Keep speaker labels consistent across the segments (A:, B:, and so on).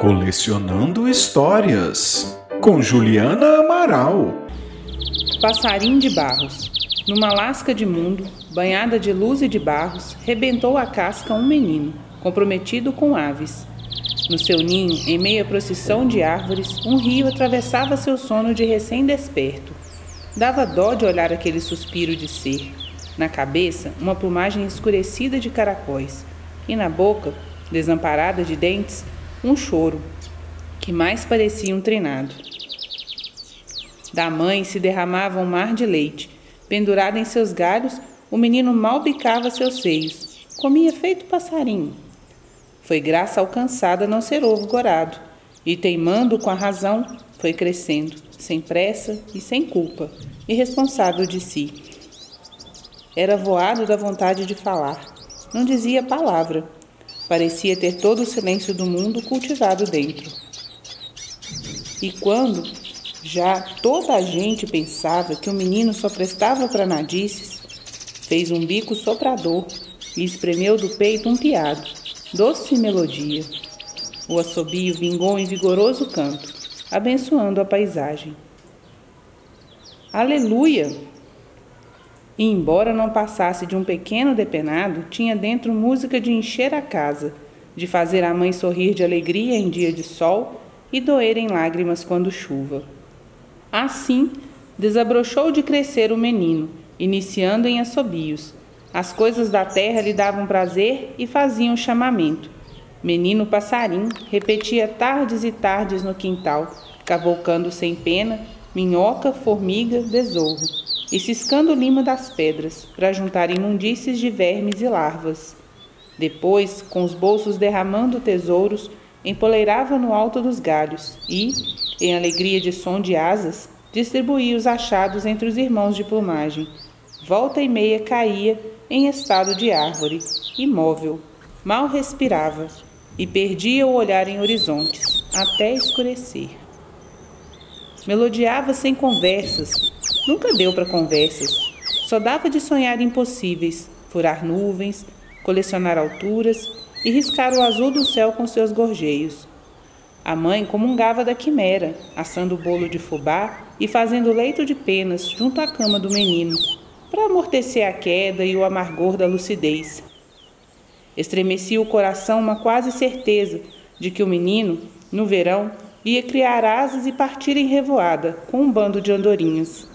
A: Colecionando Histórias, com Juliana Amaral.
B: Passarinho de Barros. Numa lasca de mundo, banhada de luz e de barros, rebentou a casca um menino, comprometido com aves. No seu ninho, em meia procissão de árvores, um rio atravessava seu sono de recém-desperto. Dava dó de olhar aquele suspiro de ser. Na cabeça, uma plumagem escurecida de caracóis, e na boca, desamparada de dentes, um choro, que mais parecia um treinado. Da mãe se derramava um mar de leite. Pendurado em seus galhos, o menino mal bicava seus seios. Comia feito passarinho. Foi graça alcançada não ser ovo gorado, e teimando com a razão, foi crescendo, sem pressa e sem culpa, irresponsável de si. Era voado da vontade de falar. Não dizia palavra, Parecia ter todo o silêncio do mundo cultivado dentro. E quando já toda a gente pensava que o menino só prestava para nadices, fez um bico soprador e espremeu do peito um piado, doce melodia. O assobio vingou em vigoroso canto, abençoando a paisagem. Aleluia! E embora não passasse de um pequeno depenado, tinha dentro música de encher a casa, de fazer a mãe sorrir de alegria em dia de sol e doer em lágrimas quando chuva. Assim, desabrochou de crescer o menino, iniciando em assobios. As coisas da terra lhe davam prazer e faziam chamamento. Menino passarim repetia tardes e tardes no quintal, cavalcando sem pena, minhoca, formiga, besouro e ciscando lima das pedras, para juntar imundícies de vermes e larvas. Depois, com os bolsos derramando tesouros, empoleirava no alto dos galhos e, em alegria de som de asas, distribuía os achados entre os irmãos de plumagem. Volta e meia caía em estado de árvore, imóvel, mal respirava e perdia o olhar em horizontes, até escurecer. Melodiava sem conversas, Nunca deu para conversas. Só dava de sonhar impossíveis, furar nuvens, colecionar alturas e riscar o azul do céu com seus gorjeios. A mãe comungava da quimera, assando bolo de fubá e fazendo leito de penas junto à cama do menino, para amortecer a queda e o amargor da lucidez. Estremecia o coração uma quase certeza de que o menino, no verão, ia criar asas e partir em revoada com um bando de andorinhas.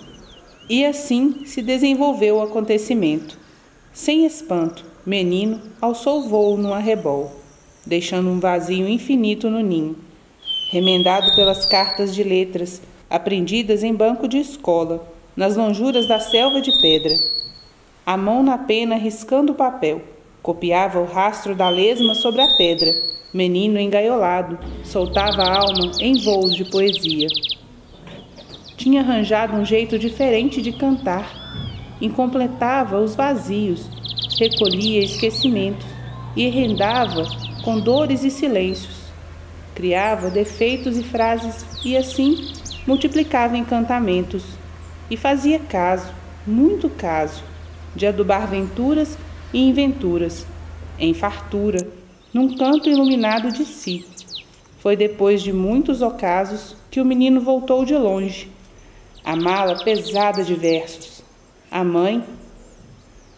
B: E assim se desenvolveu o acontecimento. Sem espanto, menino alçou voo no arrebol, deixando um vazio infinito no ninho, remendado pelas cartas de letras aprendidas em banco de escola, nas lonjuras da selva de pedra. A mão na pena riscando o papel, copiava o rastro da lesma sobre a pedra. Menino engaiolado, soltava a alma em voos de poesia tinha arranjado um jeito diferente de cantar. Incompletava os vazios, recolhia esquecimentos e rendava com dores e silêncios. Criava defeitos e frases e assim multiplicava encantamentos e fazia caso, muito caso, de adubar venturas e inventuras, em fartura, num canto iluminado de si. Foi depois de muitos ocasos que o menino voltou de longe a mala pesada de versos. A mãe,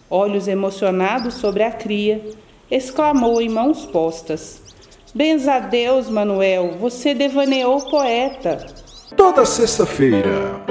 B: olhos emocionados sobre a cria, exclamou em mãos postas: Benza a Deus, Manuel, você devaneou poeta.
A: Toda sexta-feira,